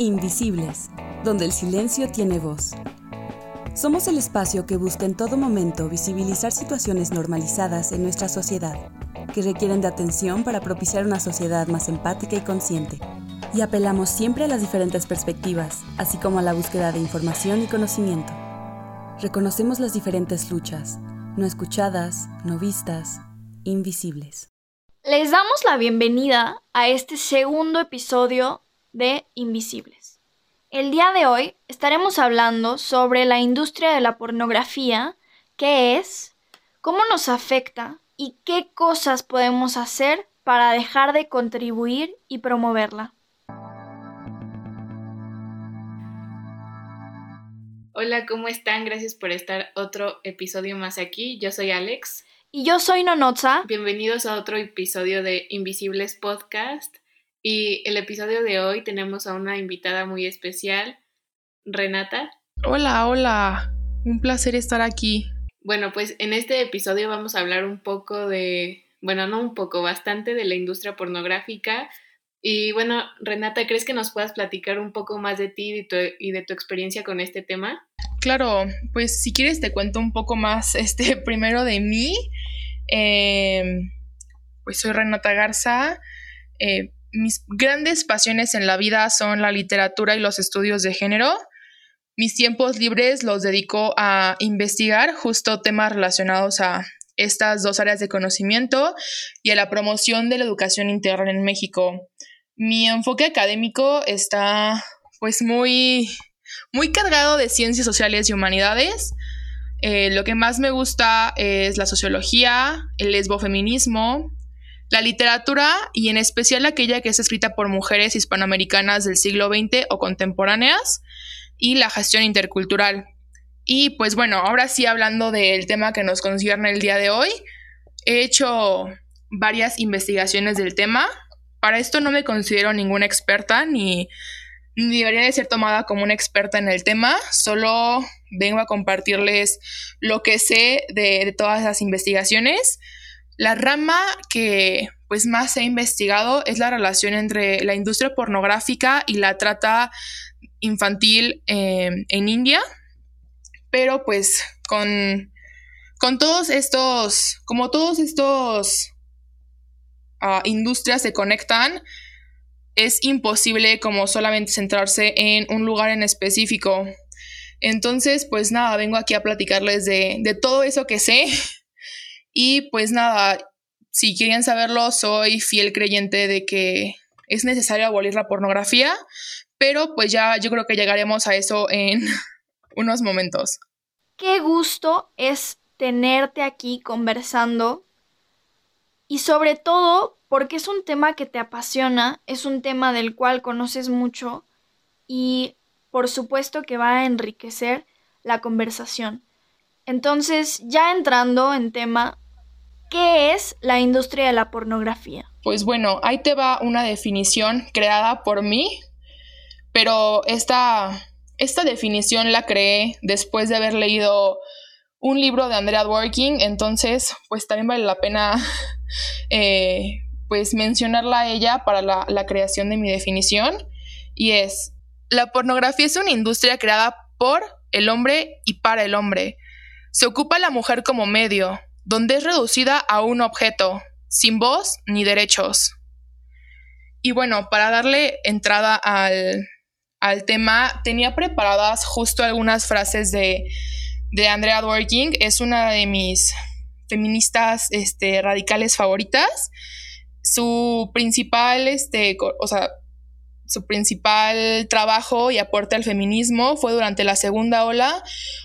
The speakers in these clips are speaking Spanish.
Invisibles, donde el silencio tiene voz. Somos el espacio que busca en todo momento visibilizar situaciones normalizadas en nuestra sociedad, que requieren de atención para propiciar una sociedad más empática y consciente. Y apelamos siempre a las diferentes perspectivas, así como a la búsqueda de información y conocimiento. Reconocemos las diferentes luchas, no escuchadas, no vistas, invisibles. Les damos la bienvenida a este segundo episodio de Invisibles. El día de hoy estaremos hablando sobre la industria de la pornografía, qué es, cómo nos afecta y qué cosas podemos hacer para dejar de contribuir y promoverla. Hola, ¿cómo están? Gracias por estar otro episodio más aquí. Yo soy Alex. Y yo soy Nonotza. Bienvenidos a otro episodio de Invisibles Podcast. Y el episodio de hoy tenemos a una invitada muy especial, Renata. Hola, hola. Un placer estar aquí. Bueno, pues en este episodio vamos a hablar un poco de, bueno, no un poco, bastante de la industria pornográfica. Y bueno, Renata, ¿crees que nos puedas platicar un poco más de ti y de tu, experiencia con este tema? Claro, pues si quieres te cuento un poco más, este, primero de mí. Em, pues soy Renata Garza. Eh, mis grandes pasiones en la vida son la literatura y los estudios de género. Mis tiempos libres los dedico a investigar justo temas relacionados a estas dos áreas de conocimiento y a la promoción de la educación integral en México. Mi enfoque académico está pues muy, muy cargado de ciencias sociales y humanidades. Eh, lo que más me gusta es la sociología, el lesbofeminismo, la literatura y en especial aquella que es escrita por mujeres hispanoamericanas del siglo XX o contemporáneas y la gestión intercultural. Y pues bueno, ahora sí hablando del tema que nos concierne el día de hoy, he hecho varias investigaciones del tema. Para esto no me considero ninguna experta ni, debería de ser tomada como una experta en el tema, solo vengo a compartirles lo que sé de, de todas las investigaciones la rama que pues más he investigado es la relación entre la industria pornográfica y la trata infantil em, en India, pero pues con, con todos estos, como todos estos uh, industrias se conectan, es imposible como solamente centrarse en un lugar en específico. Entonces, pues nada, vengo aquí a platicarles de, de todo eso que sé y pues nada, si quieren saberlo, soy fiel creyente de que es necesario abolir la pornografía, pero pues ya yo creo que llegaremos a eso en unos momentos. Qué gusto es tenerte aquí conversando y sobre todo porque es un tema que te apasiona, es un tema del cual conoces mucho y por supuesto que va a enriquecer la conversación. Entonces, ya entrando en tema, ¿Qué es la industria de la pornografía? Pues bueno, ahí te va una definición creada por mí, pero esta, esta definición la creé después de haber leído un libro de Andrea Dworkin, entonces pues también vale la pena eh, pues mencionarla a ella para la, la creación de mi definición y es, la pornografía es una industria creada por el hombre y para el hombre. Se ocupa la mujer como medio, donde es reducida a un objeto, sin voz ni derechos. Y bueno, para darle entrada al, tema, tenía preparadas justo algunas frases de, de Andrea Dworkin, es una de mis feministas este, radicales favoritas. Su principal, este, o sea, su principal trabajo y aporte al feminismo fue durante la segunda ola,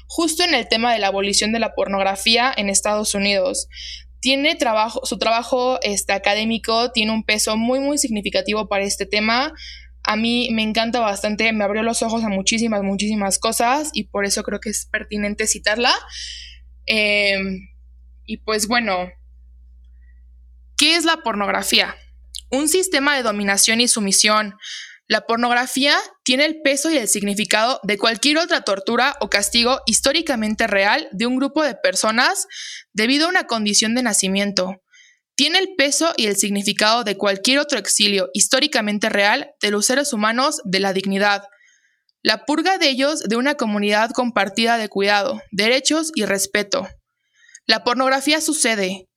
justo en el tema de la abolición de la pornografía en Estados Unidos. Tiene trabajo, su trabajo este, académico tiene un peso muy, muy significativo para este tema. A mí me encanta bastante, me abrió los ojos a muchísimas, muchísimas cosas y por eso creo que es pertinente citarla. Em, y pues bueno, ¿qué es la pornografía? Un sistema de dominación y sumisión la pornografía tiene el peso y el significado de cualquier otra tortura o castigo históricamente real de un grupo de personas debido a una condición de nacimiento. tiene el peso y el significado de cualquier otro exilio históricamente real de los seres humanos de la dignidad, la purga de ellos de una comunidad compartida de cuidado, derechos y respeto. La pornografía sucede.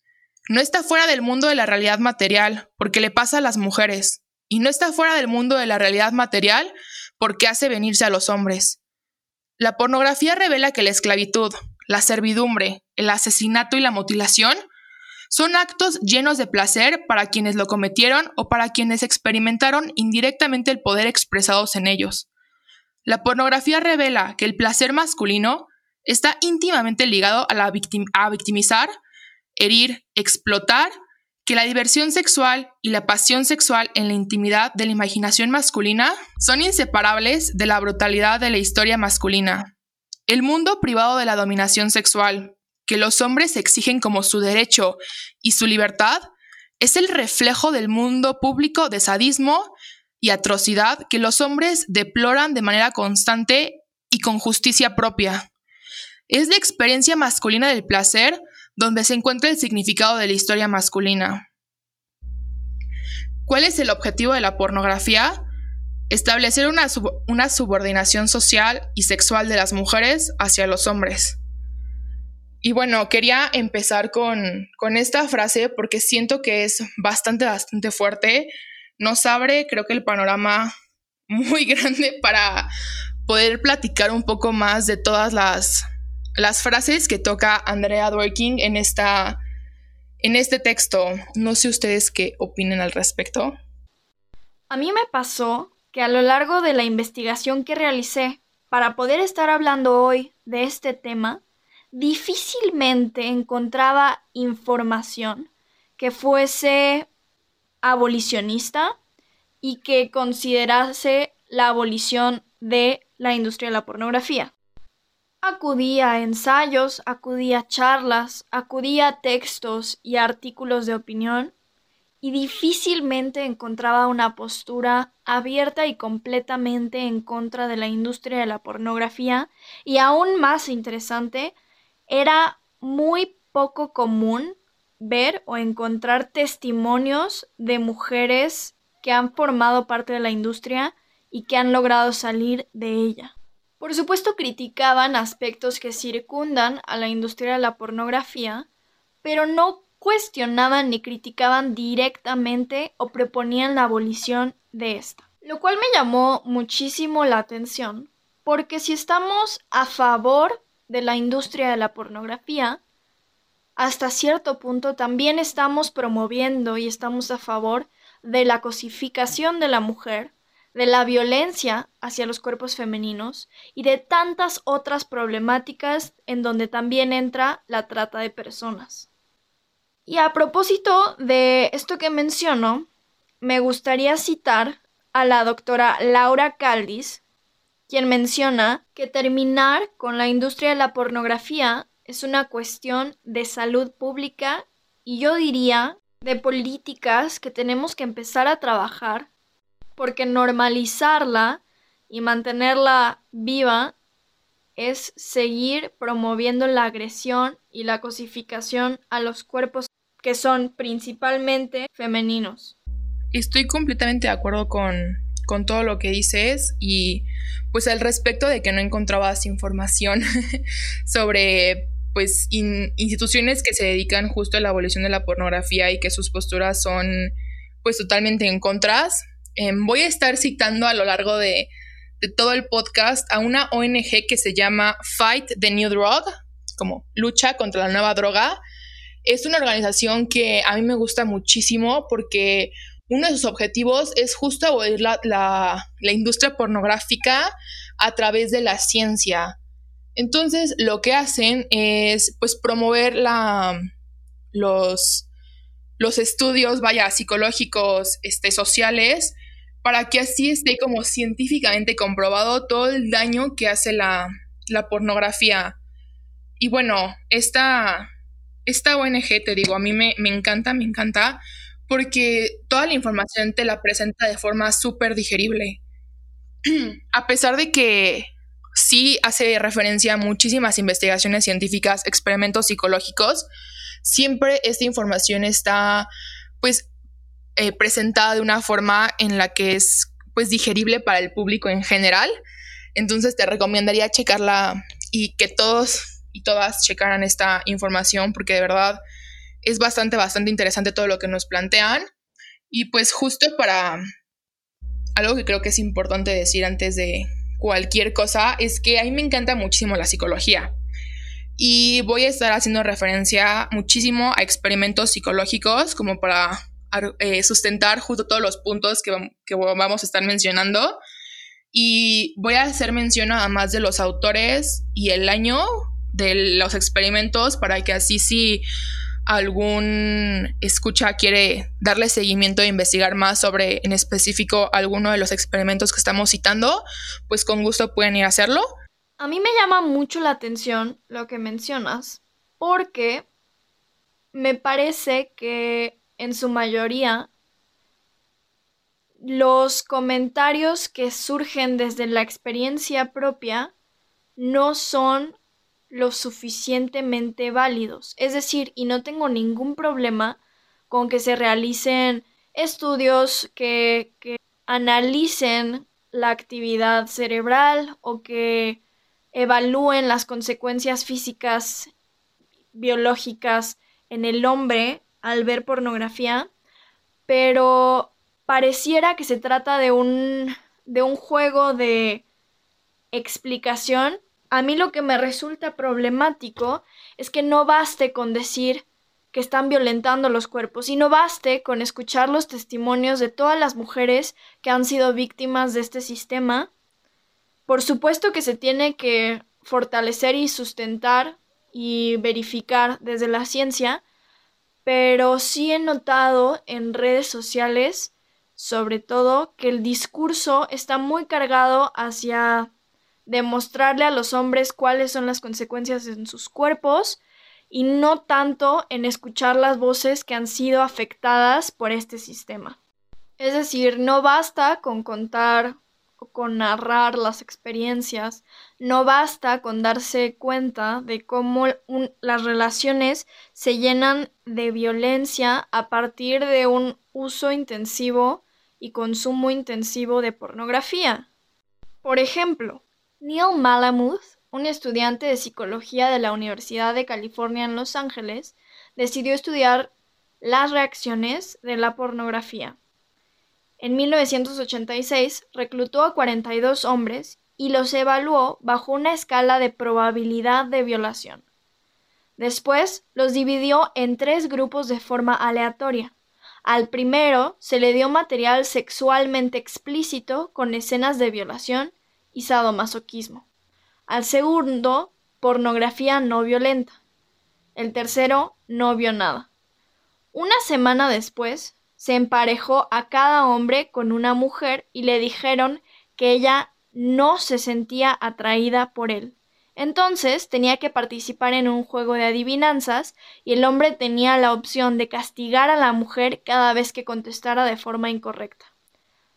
No está fuera del mundo de la realidad material, porque le pasa a las mujeres, y no está fuera del mundo de la realidad material, porque hace venirse a los hombres. La pornografía revela que la esclavitud, la servidumbre, el asesinato y la mutilación son actos llenos de placer para quienes lo cometieron o para quienes experimentaron indirectamente el poder expresados en ellos. La pornografía revela que el placer masculino está íntimamente ligado a, la victimizar, herir, explotar, que la diversión sexual y la pasión sexual en la intimidad de la imaginación masculina son inseparables de la brutalidad de la historia masculina. El mundo privado de la dominación sexual, que los hombres exigen como su derecho y su libertad, es el reflejo del mundo público de sadismo y atrocidad que los hombres deploran de manera constante y con justicia propia. Es la experiencia masculina del placer donde se encuentra el significado de la historia masculina. ¿Cuál es el objetivo de la pornografía? Establecer una, una, subordinación social y sexual de las mujeres hacia los hombres. Y bueno, quería empezar con, con esta frase porque siento que es bastante, bastante fuerte. Nos abre, creo que el panorama muy grande para poder platicar un poco más de todas las las frases que toca Andrea Dworkin en, esta, en este texto. No sé ustedes qué opinen al respecto. A mí me pasó que a lo largo de la investigación que realicé para poder estar hablando hoy de este tema, difícilmente encontraba información que fuese abolicionista y que considerase la abolición de la industria de la pornografía. Acudía a ensayos, acudía a charlas, acudía a textos y artículos de opinión y difícilmente encontraba una postura abierta y completamente en contra de la industria de la pornografía y aún más interesante, era muy poco común ver o encontrar testimonios de mujeres que han formado parte de la industria y que han logrado salir de ella. Por supuesto criticaban aspectos que circundan a la industria de la pornografía, pero no cuestionaban ni criticaban directamente o proponían la abolición de esta. Lo cual me llamó muchísimo la atención, porque si estamos a favor de la industria de la pornografía, hasta cierto punto también estamos promoviendo y estamos a favor de la cosificación de la mujer de la violencia hacia los cuerpos femeninos y de tantas otras problemáticas en donde también entra la trata de personas. Y a propósito de esto que menciono, me gustaría citar a la doctora Laura Caldis, quien menciona que terminar con la industria de la pornografía es una cuestión de salud pública y yo diría de políticas que tenemos que empezar a trabajar porque normalizarla y mantenerla viva es seguir promoviendo la agresión y la cosificación a los cuerpos que son principalmente femeninos. Estoy completamente de acuerdo con, todo lo que dices y pues al respecto de que no encontrabas información sobre pues instituciones que se dedican justo a la abolición de la pornografía y que sus posturas son pues totalmente en contras Em, voy a estar citando a lo largo de, todo el podcast a una ONG que se llama Fight the New Drug, como lucha contra la nueva droga. Es una organización que a mí me gusta muchísimo porque uno de sus objetivos es justo abolir la, industria pornográfica a través de la ciencia. Entonces, lo que hacen es pues promover los, los estudios, vaya, psicológicos, este, sociales, para que así esté como científicamente comprobado todo el daño que hace la, pornografía. Y bueno, esta, esta ONG, te digo, a mí me, me encanta, me encanta, porque toda la información te la presenta de forma súper digerible. a pesar de que sí hace referencia a muchísimas investigaciones científicas, experimentos psicológicos, siempre esta información está pues eh, presentada de una forma en la que es pues digerible para el público en general. Entonces te recomendaría checarla y que todos y todas checaran esta información porque de verdad es bastante, bastante interesante todo lo que nos plantean. Y pues justo para algo que creo que es importante decir antes de cualquier cosa es que a mí me encanta muchísimo la psicología. Y voy a estar haciendo referencia muchísimo a experimentos psicológicos como para eh, sustentar justo todos los puntos que, que vamos a estar mencionando. Y voy a hacer mención a más de los autores y el año de los experimentos para que así si algún escucha quiere darle seguimiento e investigar más sobre en específico alguno de los experimentos que estamos citando, pues con gusto pueden ir a hacerlo. A mí me llama mucho la atención lo que mencionas, porque me parece que en su mayoría los comentarios que surgen desde la experiencia propia no son lo suficientemente válidos. Es decir, y no tengo ningún problema con que se realicen estudios que, que analicen la actividad cerebral o que evalúen las consecuencias físicas, biológicas en el hombre al ver pornografía, pero pareciera que se trata de un, de un juego de explicación a mí lo que me resulta problemático es que no baste con decir que están violentando los cuerpos y no baste con escuchar los testimonios de todas las mujeres que han sido víctimas de este sistema. Por supuesto que se tiene que fortalecer y sustentar y verificar desde la ciencia, pero sí he notado en redes sociales, sobre todo, que el discurso está muy cargado hacia demostrarle a los hombres cuáles son las consecuencias en sus cuerpos y no tanto en escuchar las voces que han sido afectadas por este sistema. Es decir, no basta con contar con narrar las experiencias, no basta con darse cuenta de cómo las relaciones se llenan de violencia a partir de un uso intensivo y consumo intensivo de pornografía. Por ejemplo, Neil Malamuth, un estudiante de psicología de la Universidad de California en Los Ángeles, decidió estudiar las reacciones de la pornografía. En 1986 reclutó a 42 hombres y los evaluó bajo una escala de probabilidad de violación. Después los dividió en tres grupos de forma aleatoria. Al primero se le dio material sexualmente explícito con escenas de violación y sadomasoquismo. Al segundo, pornografía no violenta. El tercero no vio nada. Una semana después, se emparejó a cada hombre con una mujer y le dijeron que ella no se sentía atraída por él. Entonces tenía que participar en un juego de adivinanzas y el hombre tenía la opción de castigar a la mujer cada vez que contestara de forma incorrecta.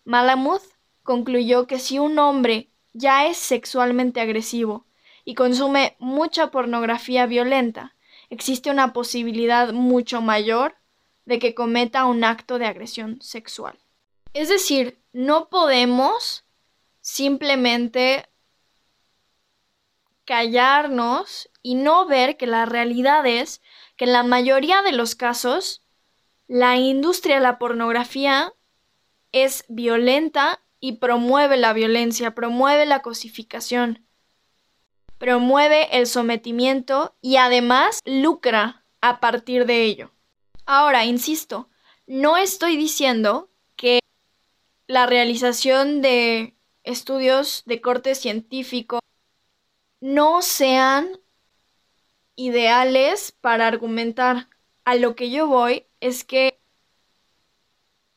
Malamuth concluyó que si un hombre ya es sexualmente agresivo y consume mucha pornografía violenta, existe una posibilidad mucho mayor de que cometa un acto de agresión sexual. Es decir, no podemos simplemente callarnos y no ver que la realidad es que en la mayoría de los casos la industria de la pornografía es violenta y promueve la violencia, promueve la cosificación, promueve el sometimiento y además lucra a partir de ello. Ahora, insisto, no estoy diciendo que la realización de estudios de corte científico no sean ideales para argumentar. A lo que yo voy es que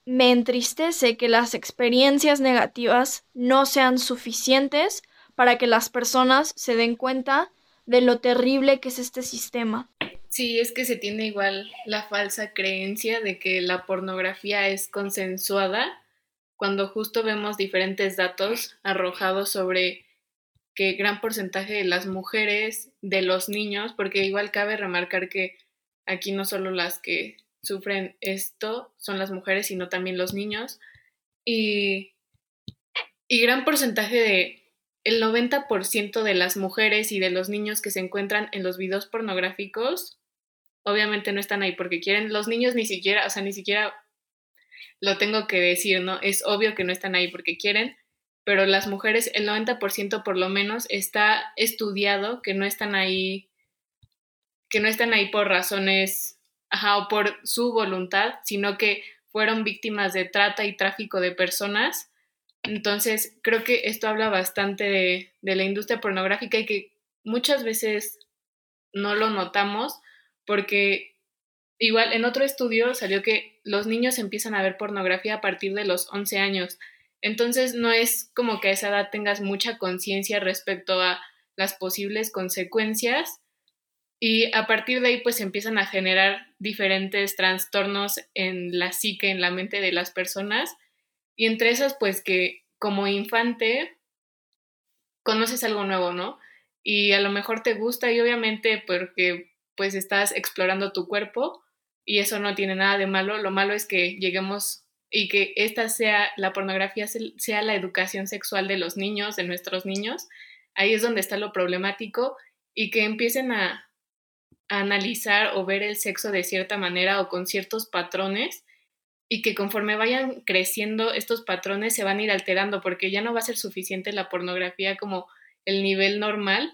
me entristece que las experiencias negativas no sean suficientes para que las personas se den cuenta de lo terrible que es este sistema. Sí, es que se tiene igual la falsa creencia de que la pornografía es consensuada cuando justo vemos diferentes datos arrojados sobre que gran porcentaje de las mujeres, de los niños, porque igual cabe remarcar que aquí no solo las que sufren esto son las mujeres, sino también los niños. Y, y gran porcentaje de, el 90% de las mujeres y de los niños que se encuentran en los videos pornográficos, obviamente no están ahí porque quieren, los niños ni siquiera, o sea, ni siquiera lo tengo que decir, ¿no? Es obvio que no están ahí porque quieren, pero las mujeres, el 90% por lo menos, está estudiado que no están ahí, que no están ahí por razones, ajá, o por su voluntad, sino que fueron víctimas de trata y tráfico de personas. Entonces, creo que esto habla bastante de, de la industria pornográfica y que muchas veces no lo notamos porque igual en otro estudio salió que los niños empiezan a ver pornografía a partir de los 11 años. Entonces no es como que a esa edad tengas mucha conciencia respecto a las posibles consecuencias y a partir de ahí pues empiezan a generar diferentes trastornos en la psique, en la mente de las personas y entre esas pues que como infante conoces algo nuevo, ¿no? Y a lo mejor te gusta y obviamente porque pues estás explorando tu cuerpo y eso no tiene nada de malo, lo malo es que lleguemos y que esta sea, la pornografía sea la educación sexual de los niños, de nuestros niños, ahí es donde está lo problemático y que empiecen a, analizar o ver el sexo de cierta manera o con ciertos patrones y que conforme vayan creciendo estos patrones se van a ir alterando porque ya no va a ser suficiente la pornografía como el nivel normal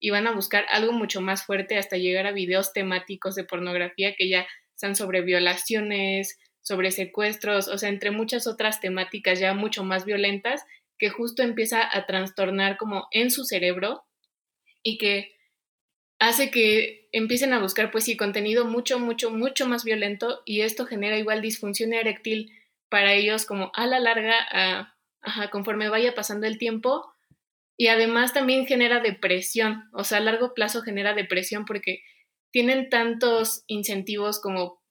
y van a buscar algo mucho más fuerte hasta llegar a videos temáticos de pornografía que ya están sobre violaciones, sobre secuestros, o sea, entre muchas otras temáticas ya mucho más violentas que justo empieza a trastornar como en su cerebro y que hace que empiecen a buscar pues sí contenido mucho, mucho, mucho más violento y esto genera igual disfunción eréctil para ellos como a la larga, ajá, conforme vaya pasando el tiempo y además también genera depresión, o sea, a largo plazo genera depresión porque tienen tantos incentivos como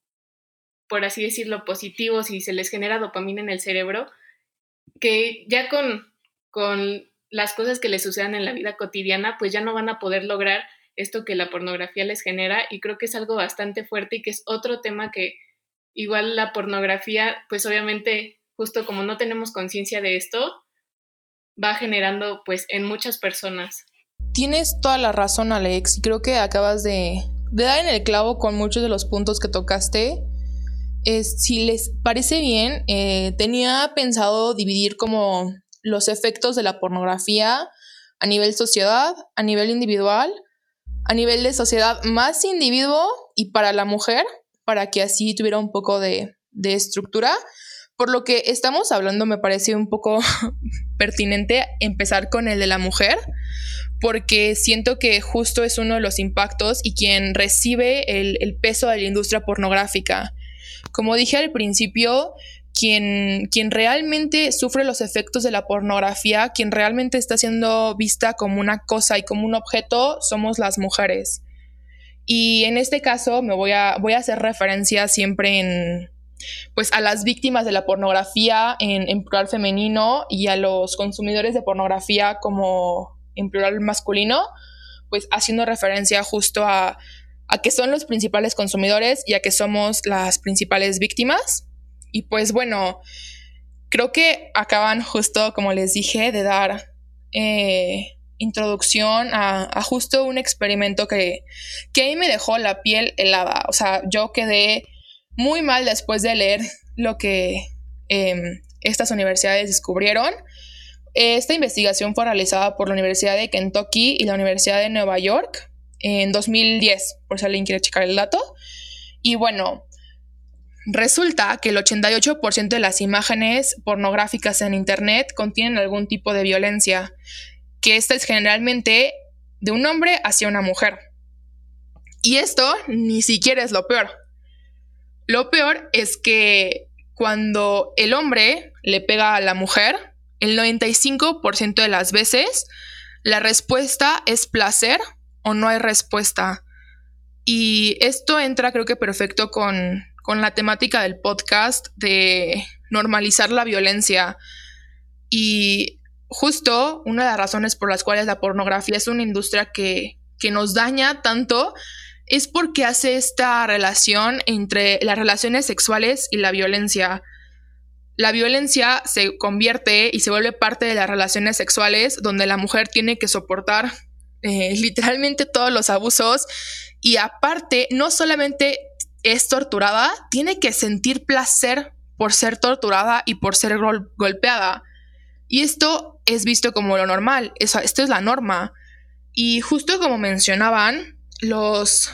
por así decirlo, positivos y se les genera dopamina en el cerebro, que ya con, con las cosas que les sucedan en la vida cotidiana, pues ya no van a poder lograr esto que la pornografía les genera y creo que es algo bastante fuerte y que es otro tema que igual la pornografía, pues obviamente justo como no tenemos conciencia de esto, va generando pues en muchas personas. Tienes toda la razón Alex, creo que acabas de, de dar en el clavo con muchos de los puntos que tocaste si les parece bien, eh, tenía pensado dividir como los efectos de la pornografía a nivel sociedad, a nivel individual, a nivel de sociedad más individuo y para la mujer, para que así tuviera un poco de, de estructura. Por lo que estamos hablando, me parece un poco pertinente empezar con el de la mujer, porque siento que justo es uno de los impactos y quien recibe el, el peso de la industria pornográfica. Como dije al principio, quien, quien, realmente sufre los efectos de la pornografía, quien realmente está siendo vista como una cosa y como un objeto, somos las mujeres. Y en este caso me voy a, voy a hacer referencia siempre en, pues a las víctimas de la pornografía en, plural femenino y a los consumidores de pornografía como en plural masculino, pues haciendo referencia justo a a que son los principales consumidores y a que somos las principales víctimas. Y pues bueno, creo que acaban justo, como les dije, de dar eh, introducción a, justo un experimento que, que ahí me dejó la piel helada. O sea, yo quedé muy mal después de leer lo que em, estas universidades descubrieron. Esta investigación fue realizada por la Universidad de Kentucky y la Universidad de Nueva York en 2010, por si alguien quiere checar el dato. Y bueno, resulta que el 88% de las imágenes pornográficas en Internet contienen algún tipo de violencia, que esta es generalmente de un hombre hacia una mujer. Y esto ni siquiera es lo peor. Lo peor es que cuando el hombre le pega a la mujer, el 95% de las veces la respuesta es placer o no hay respuesta. Y esto entra creo que perfecto con, con la temática del podcast de normalizar la violencia. Y justo una de las razones por las cuales la pornografía es una industria que, que nos daña tanto es porque hace esta relación entre las relaciones sexuales y la violencia. La violencia se convierte y se vuelve parte de las relaciones sexuales donde la mujer tiene que soportar eh, literalmente todos los abusos y aparte no solamente es torturada, tiene que sentir placer por ser torturada y por ser golpeada. Y esto es visto como lo normal, esto es la norma. Y justo como mencionaban, los,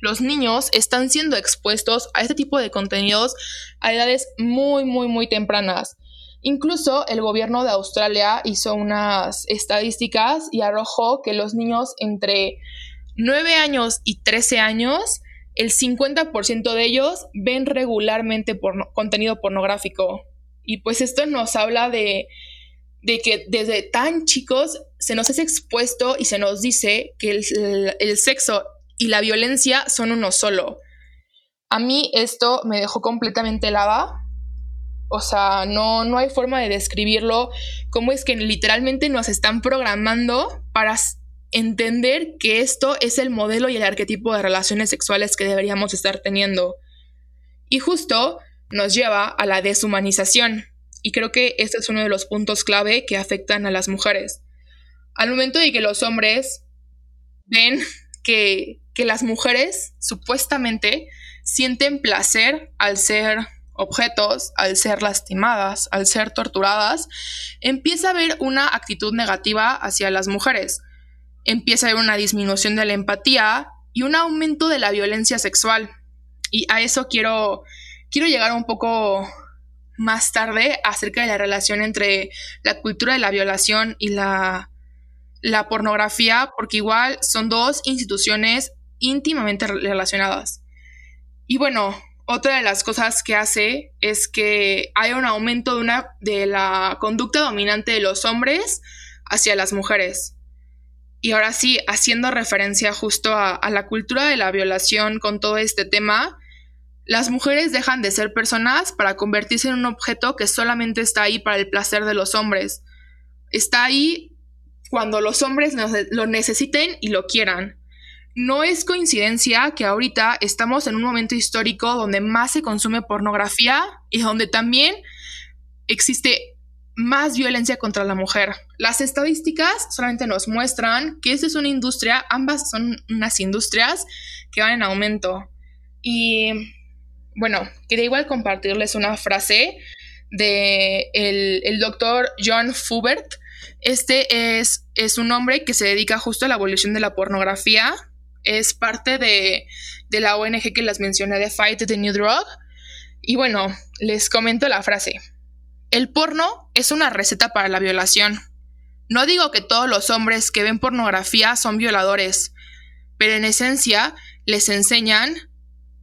los niños están siendo expuestos a este tipo de contenidos a edades muy, muy, muy tempranas. Incluso el gobierno de Australia hizo unas estadísticas y arrojó que los niños entre 9 años y 13 años, el 50% de ellos ven regularmente contenido pornográfico. Y pues esto nos habla de, de, que desde tan chicos se nos es expuesto y se nos dice que el, sexo y la violencia son uno solo. A mí esto me dejó completamente helada o sea, no, no hay forma de describirlo. Cómo es que literalmente nos están programando para entender que esto es el modelo y el arquetipo de relaciones sexuales que deberíamos estar teniendo. Y justo nos lleva a la deshumanización. Y creo que este es uno de los puntos clave que afectan a las mujeres. Al momento de que los hombres ven que, que las mujeres supuestamente sienten placer al ser objetos, al ser lastimadas, al ser torturadas, empieza a haber una actitud negativa hacia las mujeres. Empieza a haber una disminución de la empatía y un aumento de la violencia sexual. Y a eso quiero, quiero llegar un poco más tarde acerca de la relación entre la cultura de la violación y la, la pornografía, porque igual son dos instituciones íntimamente relacionadas. Y bueno, otra de las cosas que hace es que hay un aumento de, una, de la conducta dominante de los hombres hacia las mujeres. Y ahora sí, haciendo referencia justo a, a la cultura de la violación con todo este tema, las mujeres dejan de ser personas para convertirse en un objeto que solamente está ahí para el placer de los hombres. Está ahí cuando los hombres lo necesiten y lo quieran. No es coincidencia que ahorita estamos en un momento histórico donde más se consume pornografía y donde también existe más violencia contra la mujer. Las estadísticas solamente nos muestran que esta es una industria, ambas son unas industrias que van en aumento. Y bueno, quería igual compartirles una frase de el, doctor John Fubert. Este es, es un hombre que se dedica justo a la abolición de la pornografía es parte de, la ONG que las mencioné de Fight the New Drug. Y bueno, les comento la frase. El porno es una receta para la violación. No digo que todos los hombres que ven pornografía son violadores, pero en esencia les enseñan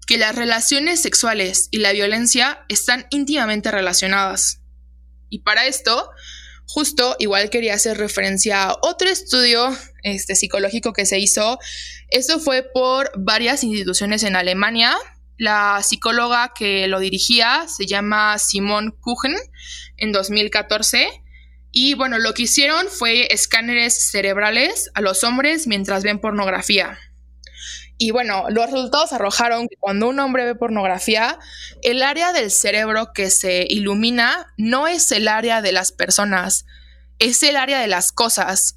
que las relaciones sexuales y la violencia están íntimamente relacionadas. Y para esto, justo igual quería hacer referencia a otro estudio este, psicológico que se hizo. Eso fue por varias instituciones en Alemania. La psicóloga que lo dirigía se llama Simone Kuchen en 2014. Y bueno, lo que hicieron fue escáneres cerebrales a los hombres mientras ven pornografía. Y bueno, los resultados arrojaron que cuando un hombre ve pornografía, el área del cerebro que se ilumina no es el área de las personas, es el área de las cosas.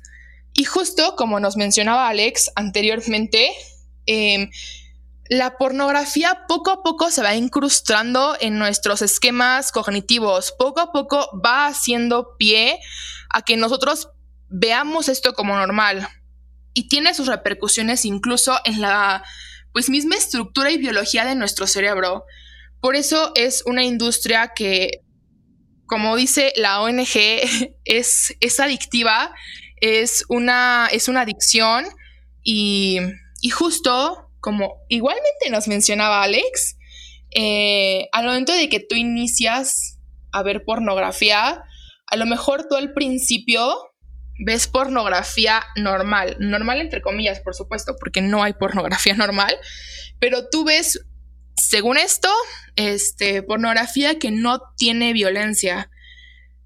Y justo como nos mencionaba Alex anteriormente, em, la pornografía poco a poco se va incrustando en nuestros esquemas cognitivos, poco a poco va haciendo pie a que nosotros veamos esto como normal y tiene sus repercusiones incluso en la pues misma estructura y biología de nuestro cerebro. Por eso es una industria que, como dice la ONG, es, es adictiva, es una, es una adicción y, justo como igualmente nos mencionaba Alex, eh, al momento de que tú inicias a ver pornografía, a lo mejor tú al principio ves pornografía normal, normal entre comillas, por supuesto, porque no hay pornografía normal, pero tú ves, según esto, este, pornografía que no tiene violencia.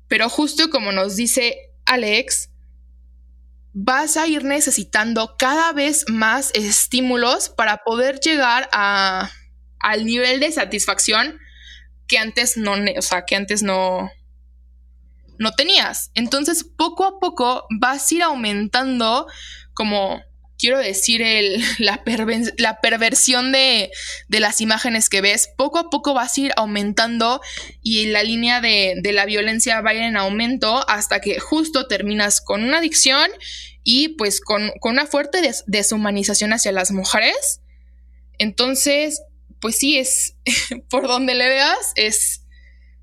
Pero justo como nos dice Alex, vas a ir necesitando cada vez más estímulos para poder llegar a, al nivel de satisfacción que antes no, o sea, que antes no, no tenías. Entonces, poco a poco vas a ir aumentando como quiero decir, el, la, la, perversión de, de, las imágenes que ves, poco a poco vas a ir aumentando y la línea de, de la violencia va a ir en aumento hasta que justo terminas con una adicción y pues con, con una fuerte deshumanización hacia las mujeres. Entonces, pues sí, es por donde le veas, es,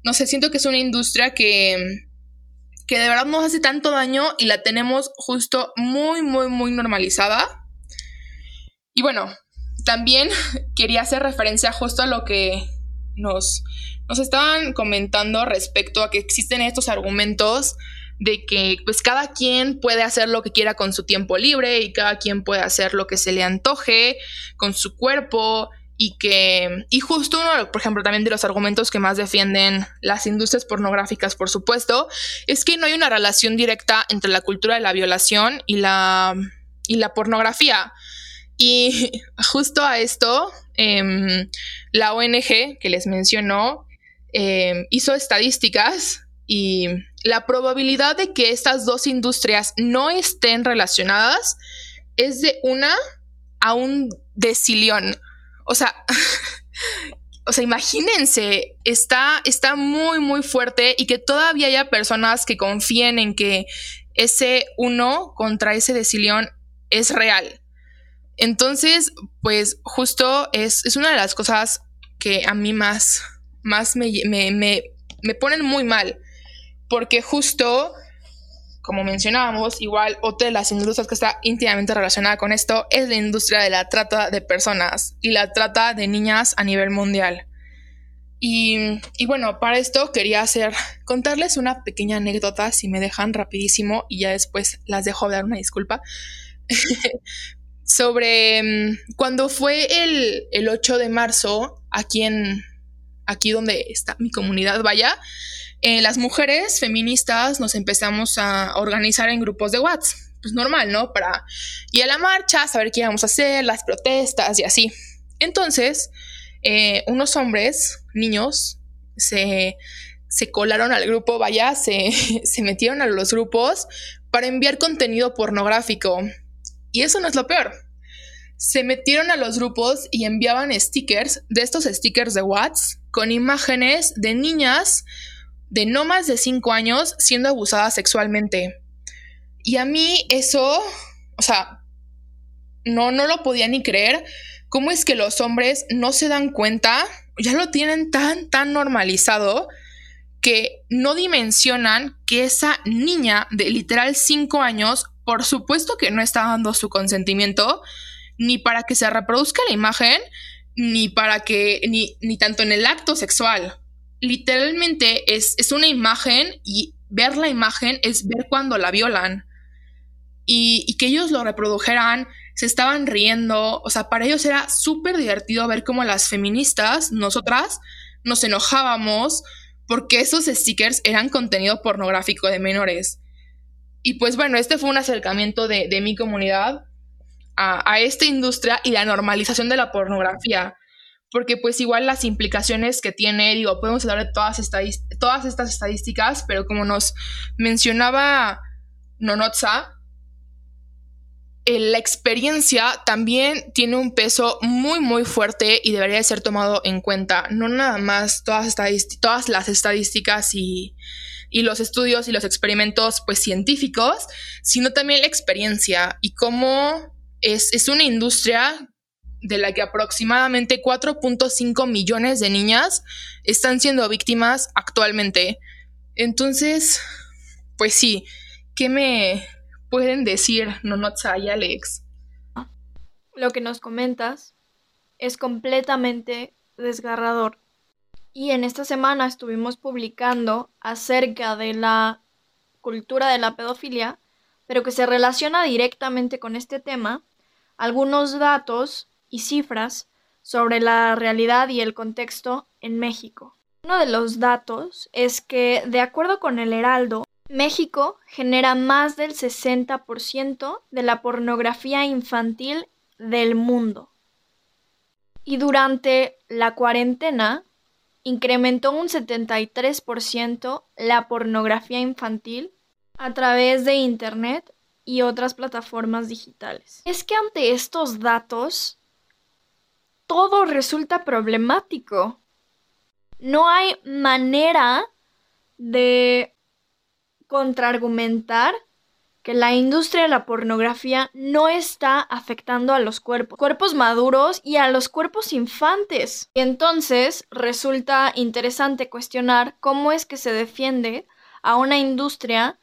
no sé, siento que es una industria que que de verdad nos hace tanto daño y la tenemos justo muy, muy, muy normalizada. Y bueno, también quería hacer referencia justo a lo que nos, nos estaban comentando respecto a que existen estos argumentos de que pues cada quien puede hacer lo que quiera con su tiempo libre y cada quien puede hacer lo que se le antoje con su cuerpo y que, y justo uno, por ejemplo, también de los argumentos que más defienden las industrias pornográficas, por supuesto, es que no hay una relación directa entre la cultura de la violación y la, y la pornografía. Y justo a esto, em, la ONG que les mencionó em, hizo estadísticas y la probabilidad de que estas dos industrias no estén relacionadas es de una a un decilión. O sea, o sea, imagínense, está, está muy, muy fuerte y que todavía haya personas que confíen en que ese uno contra ese decilión es real. Entonces, pues justo es, es, una de las cosas que a mí más, más me, me, me, me ponen muy mal, porque justo como mencionábamos, igual otra de las industrias que está íntimamente relacionada con esto es la industria de la trata de personas y la trata de niñas a nivel mundial. Y, bueno, para esto quería hacer, contarles una pequeña anécdota, si me dejan rapidísimo, y ya después las dejo dar una disculpa, sobre mm, cuando fue el, el 8 de marzo, aquí en, aquí donde está mi comunidad, vaya, eh, las mujeres feministas nos empezamos a organizar en grupos de WhatsApp. Pues normal, ¿no? Para ir a la marcha, saber qué íbamos a hacer, las protestas y así. Entonces, eh, unos hombres, niños, se, se, colaron al grupo, vaya, se, se metieron a los grupos para enviar contenido pornográfico. Y eso no es lo peor. Se metieron a los grupos y enviaban stickers, de estos stickers de WhatsApp, con imágenes de niñas de no más de 5 años siendo abusada sexualmente. Y a mí eso, o sea, no, no lo podía ni creer. ¿Cómo es que los hombres no se dan cuenta? Ya lo tienen tan, tan normalizado que no dimensionan que esa niña de literal 5 años, por supuesto que no está dando su consentimiento, ni para que se reproduzca la imagen, ni para que, ni, ni tanto en el acto sexual literalmente es, es una imagen y ver la imagen es ver cuando la violan. Y, que ellos lo reprodujeran, se estaban riendo, o sea, para ellos era súper divertido ver cómo las feministas, nosotras, nos enojábamos porque esos stickers eran contenido pornográfico de menores. Y pues bueno, este fue un acercamiento de, mi comunidad a, a, esta industria y la normalización de la pornografía porque pues igual las implicaciones que tiene, digo, podemos hablar de todas, todas estas estadísticas, pero como nos mencionaba Nonotza, eh, la experiencia también tiene un peso muy muy fuerte y debería de ser tomado en cuenta, no nada más todas, todas las estadísticas y, y los estudios y los experimentos pues científicos, sino también la experiencia y cómo es, es una industria de la que aproximadamente 4.5 millones de niñas están siendo víctimas actualmente. Entonces, pues sí, ¿qué me pueden decir Nonotza y Alex? Lo que nos comentas es completamente desgarrador. Y en esta semana estuvimos publicando acerca de la cultura de la pedofilia, pero que se relaciona directamente con este tema, algunos datos y cifras sobre la realidad y el contexto en México. Uno de los datos es que, de acuerdo con el Heraldo, México genera más del 60% de la pornografía infantil del mundo. Y durante la cuarentena incrementó un 73% la pornografía infantil a través de Internet y otras plataformas digitales. Es que ante estos datos, todo resulta problemático. No hay manera de contraargumentar que la industria de la pornografía no está afectando a los cuerpos, cuerpos maduros y a los cuerpos infantes. Y entonces resulta interesante cuestionar cómo es que se defiende a una industria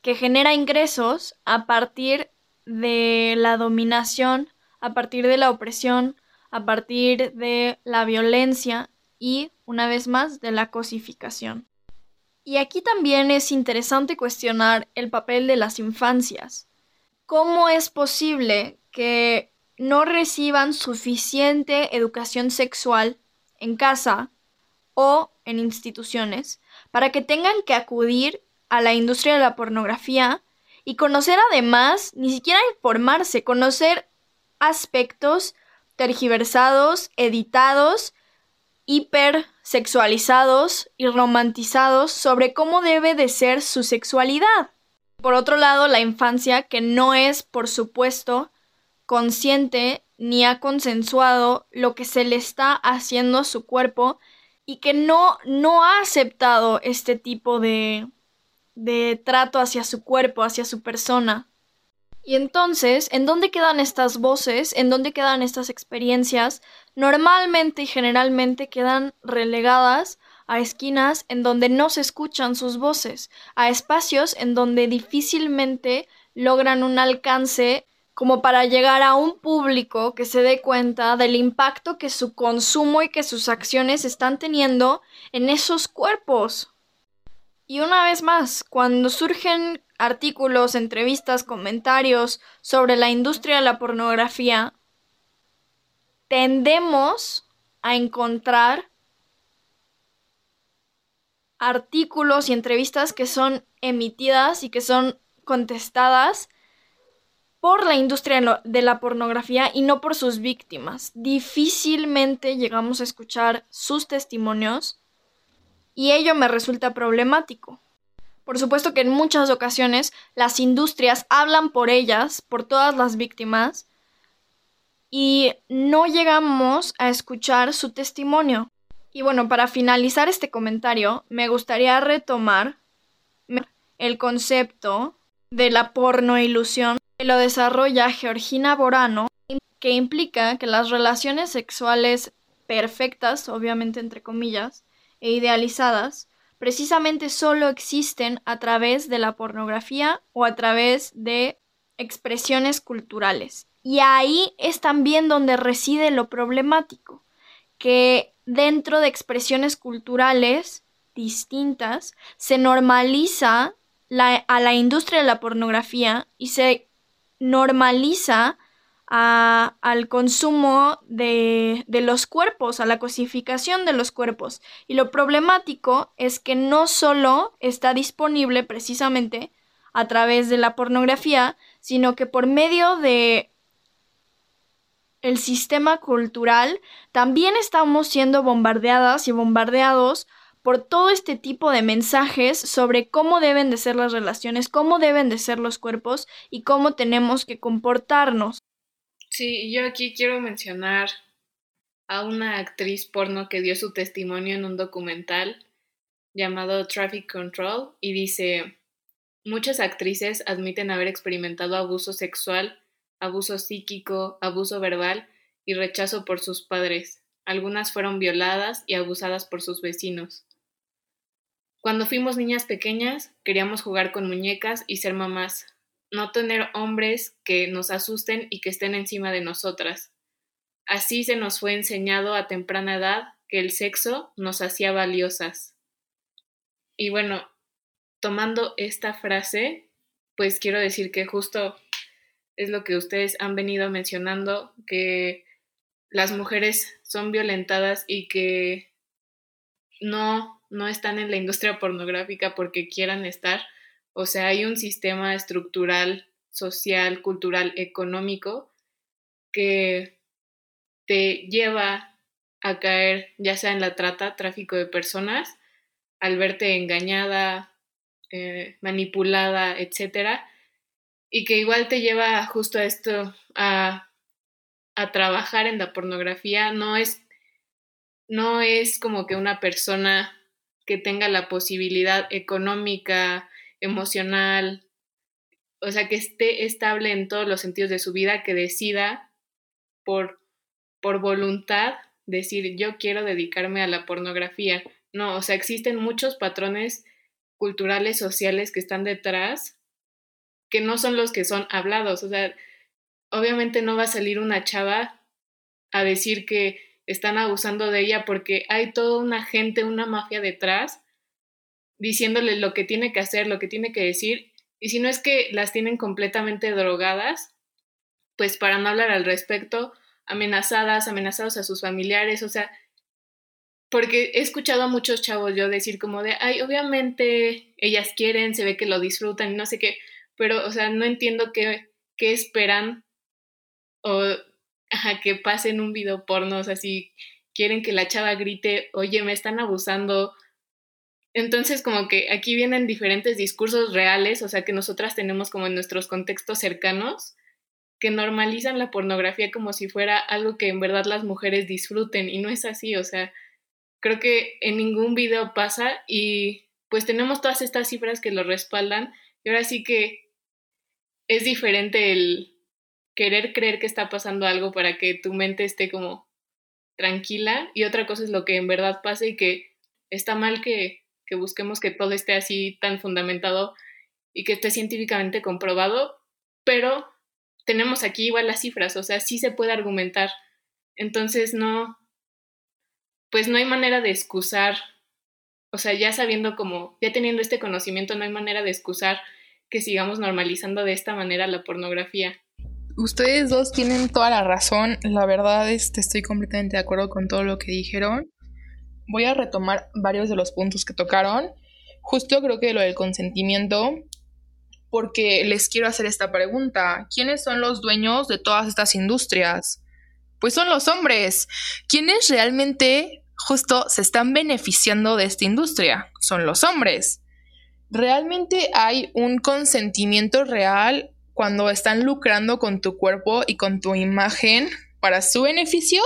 que genera ingresos a partir de la dominación, a partir de la opresión, a partir de la violencia y, una vez más, de la cosificación. Y aquí también es interesante cuestionar el papel de las infancias. ¿Cómo es posible que no reciban suficiente educación sexual en casa o en instituciones para que tengan que acudir a la industria de la pornografía y conocer además, ni siquiera informarse, conocer aspectos tergiversados, editados, hipersexualizados y romantizados sobre cómo debe de ser su sexualidad. Por otro lado, la infancia que no es, por supuesto, consciente ni ha consensuado lo que se le está haciendo a su cuerpo y que no, no ha aceptado este tipo de, de trato hacia su cuerpo, hacia su persona. Y entonces, ¿en dónde quedan estas voces? ¿En dónde quedan estas experiencias? Normalmente y generalmente quedan relegadas a esquinas en donde no se escuchan sus voces, a espacios en donde difícilmente logran un alcance como para llegar a un público que se dé cuenta del impacto que su consumo y que sus acciones están teniendo en esos cuerpos. Y una vez más, cuando surgen artículos, entrevistas, comentarios sobre la industria de la pornografía, tendemos a encontrar artículos y entrevistas que son emitidas y que son contestadas por la industria de la pornografía y no por sus víctimas. Difícilmente llegamos a escuchar sus testimonios y ello me resulta problemático. Por supuesto que en muchas ocasiones las industrias hablan por ellas, por todas las víctimas, y no llegamos a escuchar su testimonio. Y bueno, para finalizar este comentario, me gustaría retomar el concepto de la pornoilusión que lo desarrolla Georgina Borano, que implica que las relaciones sexuales perfectas, obviamente entre comillas, e idealizadas precisamente solo existen a través de la pornografía o a través de expresiones culturales. Y ahí es también donde reside lo problemático, que dentro de expresiones culturales distintas se normaliza a la industria de la pornografía y se normaliza al consumo de, de los cuerpos, a la cosificación de los cuerpos. Y lo problemático es que no solo está disponible precisamente a través de la pornografía, sino que por medio de el sistema cultural también estamos siendo bombardeadas y bombardeados por todo este tipo de mensajes sobre cómo deben de ser las relaciones, cómo deben de ser los cuerpos y cómo tenemos que comportarnos. Sí, yo aquí quiero mencionar a una actriz porno que dio su testimonio en un documental llamado Traffic Control y dice, muchas actrices admiten haber experimentado abuso sexual, abuso psíquico, abuso verbal y rechazo por sus padres. Algunas fueron violadas y abusadas por sus vecinos. Cuando fuimos niñas pequeñas, queríamos jugar con muñecas y ser mamás, no tener hombres que nos asusten y que estén encima de nosotras. Así se nos fue enseñado a temprana edad que el sexo nos hacía valiosas. Y bueno, tomando esta frase, pues quiero decir que justo es lo que ustedes han venido mencionando, que las mujeres son violentadas y que no, no están en la industria pornográfica porque quieran estar, O sea, hay un sistema estructural, social, cultural, económico que te lleva a caer ya sea en la trata, tráfico de personas, al verte engañada, eh, manipulada, etcétera, y que igual te lleva justo a esto, a, a trabajar en la pornografía, no es, no es como que una persona que tenga la posibilidad económica, emocional, o sea, que esté estable en todos los sentidos de su vida, que decida por, por voluntad decir yo quiero dedicarme a la pornografía. No, o sea, existen muchos patrones culturales, sociales que están detrás, que no son los que son hablados. O sea, obviamente no va a salir una chava a decir que están abusando de ella porque hay toda una gente, una mafia detrás, diciéndole lo que tiene que hacer, lo que tiene que decir, y si no es que las tienen completamente drogadas, pues para no hablar al respecto, amenazadas, amenazados a sus familiares, o sea, porque he escuchado a muchos chavos yo decir como de, ay, obviamente ellas quieren, se ve que lo disfrutan no sé qué, pero, o sea, no entiendo qué, qué esperan o ajá, que pasen un video porno, o sea, si quieren que la chava grite, oye, me están abusando. Entonces, como que aquí vienen diferentes discursos reales, o sea, que nosotras tenemos como en nuestros contextos cercanos, que normalizan la pornografía como si fuera algo que en verdad las mujeres disfruten y no es así, o sea, creo que en ningún video pasa y pues tenemos todas estas cifras que lo respaldan y ahora sí que es diferente el querer creer que está pasando algo para que tu mente esté como tranquila y otra cosa es lo que en verdad pasa y que está mal que, que busquemos que todo esté así tan fundamentado y que esté científicamente comprobado, pero tenemos aquí igual las cifras, o sea, sí se puede argumentar. Entonces no, pues no hay manera de excusar, o sea, ya sabiendo como, ya teniendo este conocimiento, no hay manera de excusar que sigamos normalizando de esta manera la pornografía. Ustedes dos tienen toda la razón, la verdad este, estoy completamente de acuerdo con todo lo que dijeron. Voy a retomar varios de los puntos que tocaron. Justo creo que lo del consentimiento porque les quiero hacer esta pregunta. ¿Quiénes son los dueños de todas estas industrias? Pues son los hombres. ¿Quiénes realmente justo se están beneficiando de esta industria? Son los hombres. ¿Realmente hay un consentimiento real cuando están lucrando con tu cuerpo y con tu imagen para su beneficio?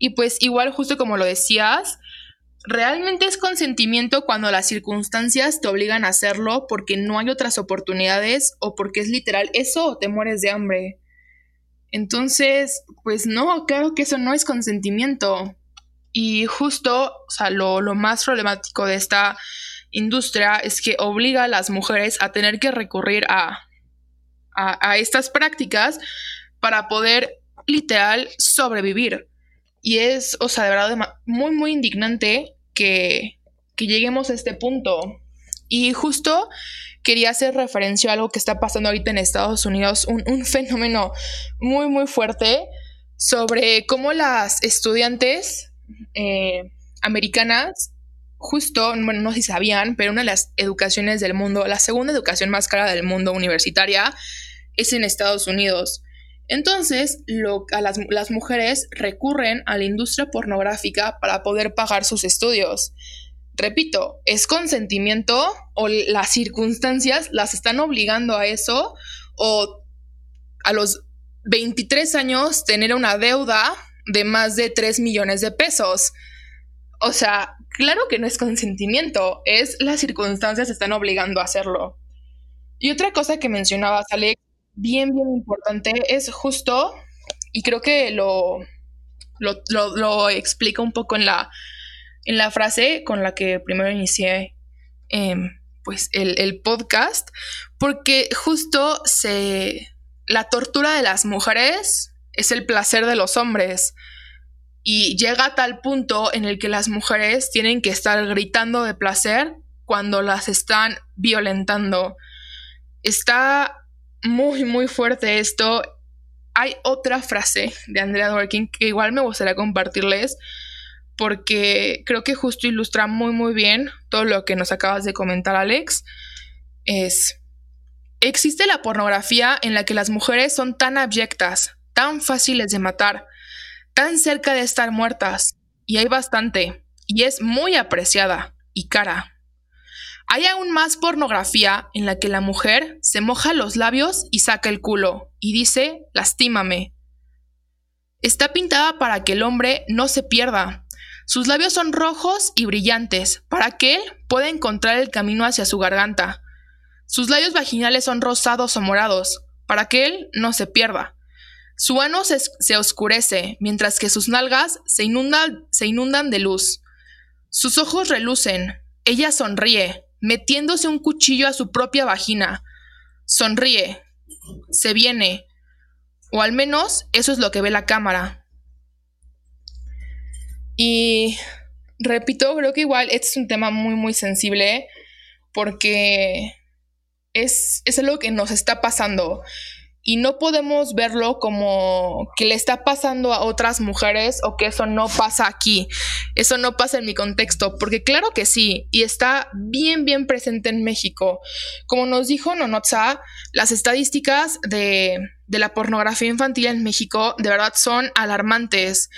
Y pues igual justo como lo decías, Realmente es consentimiento cuando las circunstancias te obligan a hacerlo porque no hay otras oportunidades o porque es literal eso te mueres de hambre. Entonces, pues no, claro que eso no es consentimiento. Y justo, o sea, lo, lo más problemático de esta industria es que obliga a las mujeres a tener que recurrir a, a, a estas prácticas para poder literal sobrevivir. Y es, o sea, de verdad muy, muy indignante que, que lleguemos a este punto. Y justo quería hacer referencia a algo que está pasando ahorita en Estados Unidos, un, un fenómeno muy, muy fuerte sobre cómo las estudiantes eh, americanas, justo, bueno, no sé si sabían, pero una de las educaciones del mundo, la segunda educación más cara del mundo universitaria, es en Estados Unidos. Entonces, a las, las mujeres recurren a la industria pornográfica para poder pagar sus estudios. Repito, ¿es consentimiento o las circunstancias las están obligando a eso o a los 23 años tener una deuda de más de 3 millones de pesos? O sea, claro que no es consentimiento, es las circunstancias están obligando a hacerlo. Y otra cosa que mencionabas, Alex, bien, bien importante es justo, y creo que lo, lo, explica un poco en la, en la frase con la que primero inicié em, pues el, el, podcast, porque justo se, la tortura de las mujeres es el placer de los hombres. Y llega a tal punto en el que las mujeres tienen que estar gritando de placer cuando las están violentando. Está muy, muy fuerte esto. Hay otra frase de Andrea Dworkin que igual me gustaría compartirles porque creo que justo ilustra muy, muy bien todo lo que nos acabas de comentar, Alex. es, existe la pornografía en la que las mujeres son tan abyectas, tan fáciles de matar, tan cerca de estar muertas, y hay bastante, y es muy apreciada y cara. Hay aún más pornografía en la que la mujer se moja los labios y saca el culo y dice, lastímame. Está pintada para que el hombre no se pierda. Sus labios son rojos y brillantes, para que él pueda encontrar el camino hacia su garganta. Sus labios vaginales son rosados o morados, para que él no se pierda. Su ano se, oscurece, mientras que sus nalgas se inundan, se inundan de luz. Sus ojos relucen. Ella sonríe, metiéndose un cuchillo a su propia vagina. Sonríe. Se viene. O al menos eso es lo que ve la cámara. Y repito, creo que igual este es un tema muy, muy sensible porque es, es algo que nos está pasando y no podemos verlo como que le está pasando a otras mujeres o que eso no pasa aquí, eso no pasa en mi contexto, porque claro que sí, y está bien, bien presente en México. Como nos dijo Nonotza, las estadísticas de, de la pornografía infantil en México de verdad son alarmantes.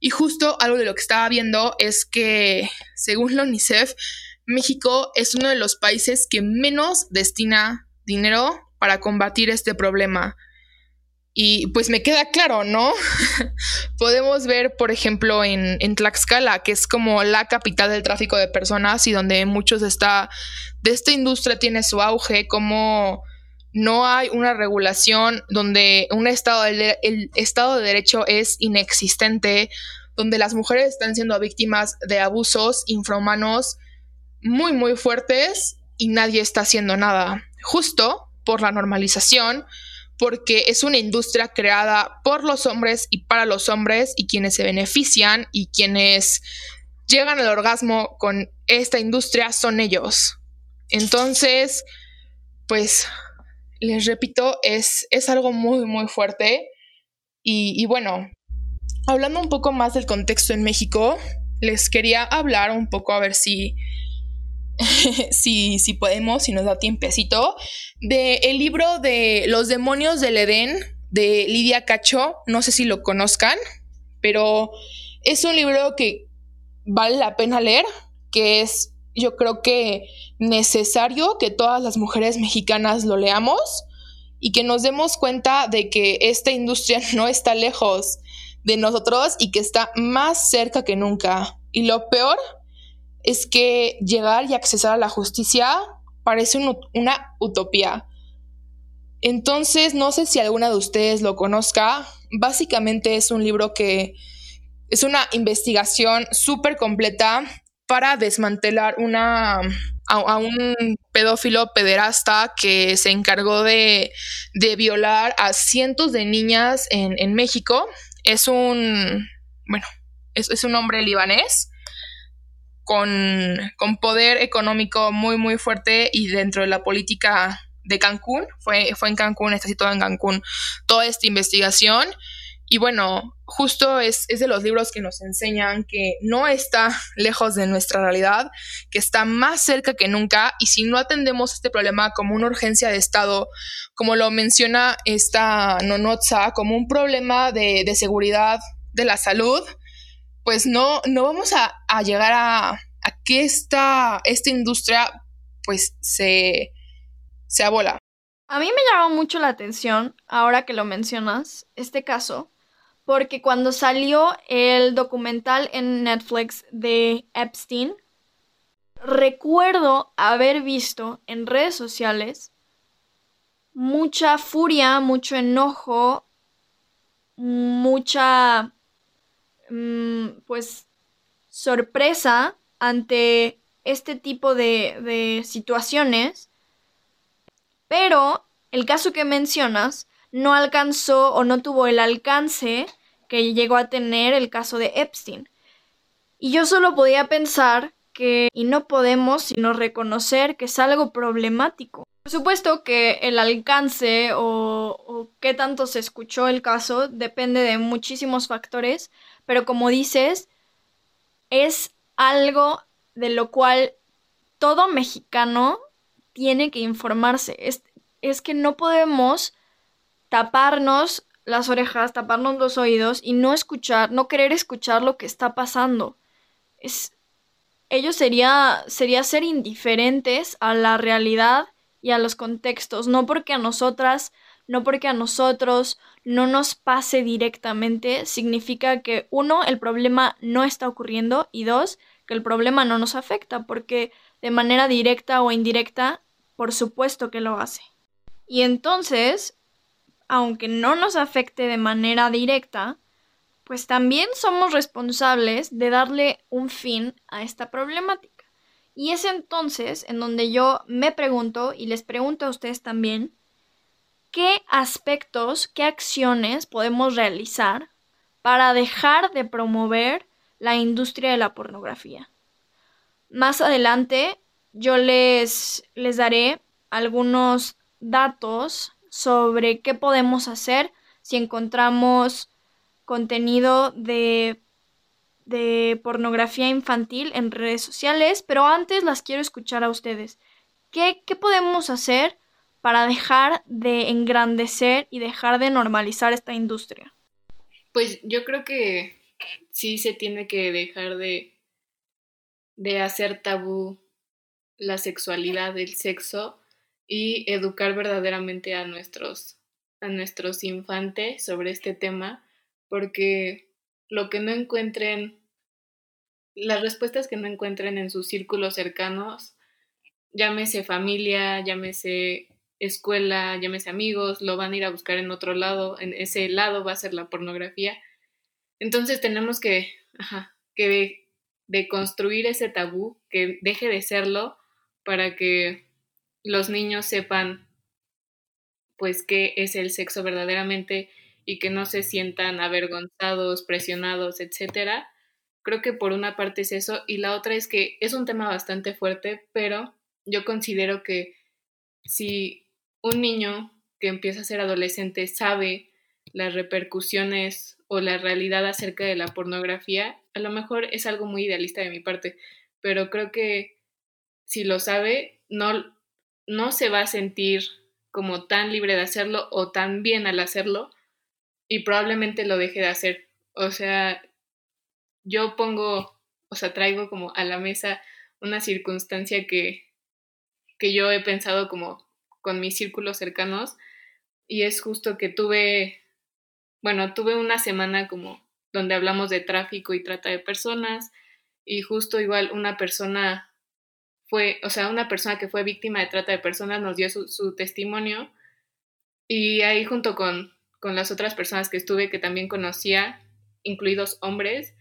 Y justo algo de lo que estaba viendo es que, según la UNICEF, México es uno de los países que menos destina dinero para combatir este problema. Y pues me queda claro, ¿no? Podemos ver, por ejemplo, en, Tlaxcala, que es como la capital del tráfico de personas y donde muchos de esta, de esta industria tiene su auge, como no hay una regulación, donde un estado de, el Estado de Derecho es inexistente, donde las mujeres están siendo víctimas de abusos infrahumanos muy, muy fuertes y nadie está haciendo nada. Justo por la normalización, porque es una industria creada por los hombres y para los hombres y quienes se benefician y quienes llegan al orgasmo con esta industria son ellos. Entonces, pues, les repito, es, es algo muy, muy fuerte. Y, y bueno, hablando un poco más del contexto en México, les quería hablar un poco a ver si si, si podemos, si nos da tiempecito, de el libro de Los demonios del Edén de Lidia Cacho. No sé si lo conozcan, pero es un libro que vale la pena leer, que es yo creo que necesario que todas las mujeres mexicanas lo leamos y que nos demos cuenta de que esta industria no está lejos de nosotros y que está más cerca que nunca. Y lo peor es que llegar y accesar a la justicia parece una utopía. Entonces, no sé si alguna de ustedes lo conozca. Básicamente es un libro que es una investigación súper completa para desmantelar una, a, un pedófilo pederasta que se encargó de, violar a cientos de niñas en, México. Es un, bueno, es un hombre libanés con, poder económico muy, muy fuerte y dentro de la política de Cancún, fue, fue en Cancún, está situado en Cancún, toda esta investigación. Y bueno, justo es, es, de los libros que nos enseñan que no está lejos de nuestra realidad, que está más cerca que nunca, y si no atendemos este problema como una urgencia de Estado, como lo menciona esta Nonotza, como un problema de, de seguridad de la salud, pues no, no vamos a, llegar a, a, que esta, esta industria pues se, se abola. A mí me llamó mucho la atención, ahora que lo mencionas, este caso, porque cuando salió el documental en Netflix de Epstein, recuerdo haber visto en redes sociales mucha furia, mucho enojo, mucha pues, sorpresa ante este tipo de, de situaciones, pero el caso que mencionas no alcanzó o no tuvo el alcance que llegó a tener el caso de Epstein. Y yo solo podía pensar que, y no podemos sino reconocer que es algo problemático. Por supuesto que el alcance o, o qué tanto se escuchó el caso depende de muchísimos factores, pero como dices, es algo de lo cual todo mexicano tiene que informarse. Es, es que no podemos taparnos las orejas, taparnos los oídos y no escuchar, no querer escuchar lo que está pasando. Es, ello sería, sería ser indiferentes a la realidad y a los contextos, no porque a nosotras, no porque a nosotros no nos pase directamente, significa que uno, el problema no está ocurriendo y dos, que el problema no nos afecta, porque de manera directa o indirecta, por supuesto que lo hace. Y entonces, aunque no nos afecte de manera directa, pues también somos responsables de darle un fin a esta problemática. Y es entonces en donde yo me pregunto y les pregunto a ustedes también, ¿qué aspectos, qué acciones podemos realizar para dejar de promover la industria de la pornografía? Más adelante yo les, les daré algunos datos sobre qué podemos hacer si encontramos contenido de, de pornografía infantil en redes sociales, pero antes las quiero escuchar a ustedes. ¿Qué, ¿Qué podemos hacer para dejar de engrandecer y dejar de normalizar esta industria? Pues yo creo que sí se tiene que dejar de, de hacer tabú la sexualidad, el sexo y educar verdaderamente a nuestros, a nuestros infantes sobre este tema porque lo que no encuentren, las respuestas que no encuentren en sus círculos cercanos, llámese familia, llámese escuela, llámese amigos, lo van a ir a buscar en otro lado, en ese lado va a ser la pornografía. Entonces tenemos que, ajá, que de, construir ese tabú, que deje de serlo para que los niños sepan pues qué es el sexo verdaderamente y que no se sientan avergonzados, presionados, etcétera. Creo que por una parte es eso y la otra es que es un tema bastante fuerte, pero yo considero que si un niño que empieza a ser adolescente sabe las repercusiones o la realidad acerca de la pornografía, a lo mejor es algo muy idealista de mi parte, pero creo que si lo sabe, no, no se va a sentir como tan libre de hacerlo o tan bien al hacerlo y probablemente lo deje de hacer. O sea, yo pongo, o sea, traigo como a la mesa una circunstancia que, que yo he pensado como con mis círculos cercanos y es justo que tuve, bueno, tuve una semana como donde hablamos de tráfico y trata de personas y justo igual una persona fue, o sea, una persona que fue víctima de trata de personas nos dio su, testimonio y ahí junto con con las otras personas que estuve que también conocía, incluidos hombres,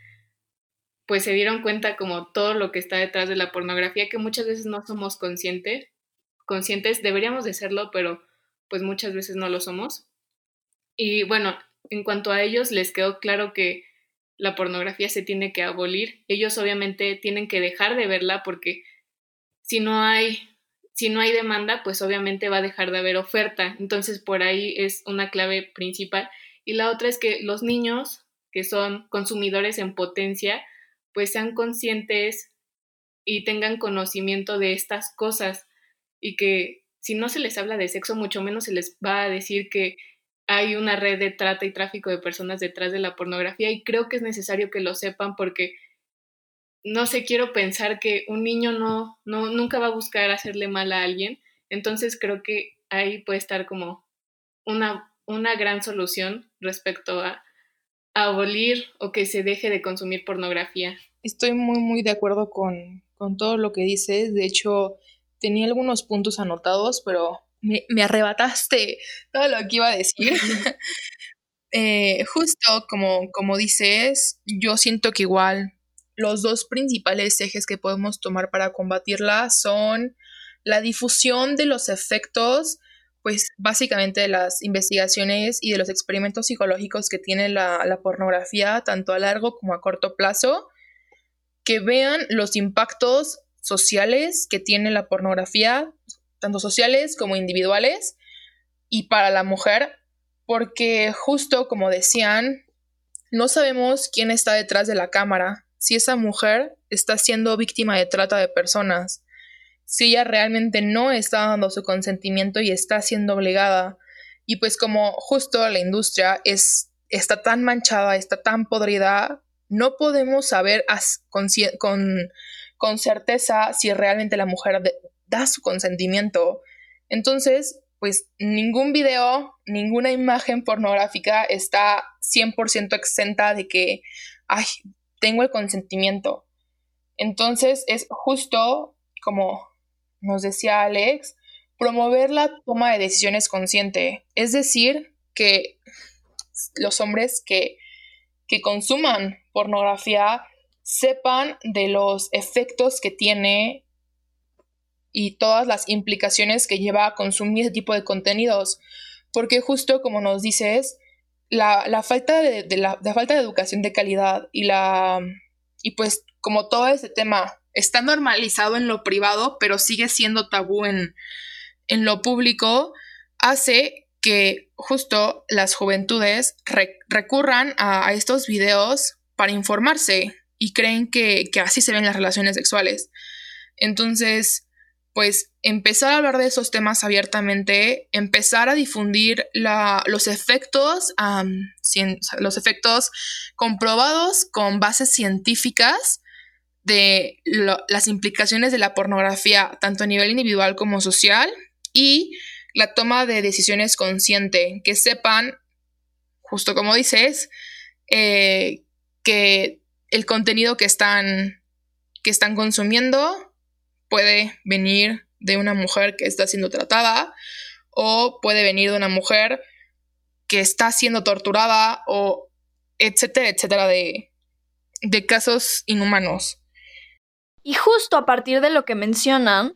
pues se dieron cuenta como todo lo que está detrás de la pornografía que muchas veces no somos conscientes, conscientes, deberíamos de serlo, pero pues muchas veces no lo somos. Y bueno, en cuanto a ellos les quedó claro que la pornografía se tiene que abolir. Ellos obviamente tienen que dejar de verla porque si no hay si no hay demanda, pues obviamente va a dejar de haber oferta. Entonces, por ahí es una clave principal. Y la otra es que los niños, que son consumidores en potencia, pues sean conscientes y tengan conocimiento de estas cosas y que si no se les habla de sexo, mucho menos se les va a decir que hay una red de trata y tráfico de personas detrás de la pornografía y creo que es necesario que lo sepan porque no sé, quiero pensar que un niño no, no, nunca va a buscar hacerle mal a alguien, entonces creo que ahí puede estar como una, una gran solución respecto a, abolir o que se deje de consumir pornografía. Estoy muy, muy de acuerdo con, todo lo que dices, de hecho tenía algunos puntos anotados, pero me, arrebataste todo lo que iba a decir. Eh, justo como, como dices, yo siento que igual los dos principales ejes que podemos tomar para combatirla son la difusión de los efectos, pues básicamente de las investigaciones y de los experimentos psicológicos que tiene la, pornografía, tanto a largo como a corto plazo, que vean los impactos sociales que tiene la pornografía, tanto sociales como individuales, y para la mujer, porque justo como decían, no sabemos quién está detrás de la cámara, si esa mujer está siendo víctima de trata de personas. si ella realmente no está dando su consentimiento y está siendo obligada. Y pues como justo la industria es, está tan manchada, está tan podrida, no podemos saber con, con, certeza si realmente la mujer da su consentimiento. Entonces, pues ningún video, ninguna imagen pornográfica está 100% exenta de que, ay, tengo el consentimiento. Entonces es justo como nos decía Alex, promover la toma de decisiones consciente, es decir, que los hombres que, que consuman pornografía sepan de los efectos que tiene y todas las implicaciones que lleva a consumir ese tipo de contenidos. Porque justo como nos dices, la, falta de, la, la, falta de educación de calidad y la y pues como todo ese tema está normalizado en lo privado, pero sigue siendo tabú en, lo público, hace que justo las juventudes recurran a, estos videos para informarse y creen que, así se ven las relaciones sexuales. Entonces, pues empezar a hablar de esos temas abiertamente, empezar a difundir los efectos, los efectos comprobados con bases científicas de las implicaciones de la pornografía, tanto a nivel individual como social, y la toma de decisiones consciente, que sepan, justo como dices, eh, que el contenido que están, que están consumiendo puede venir de una mujer que está siendo tratada o puede venir de una mujer que está siendo torturada o etcétera, etcétera, de, de casos inhumanos. Y justo a partir de lo que mencionan,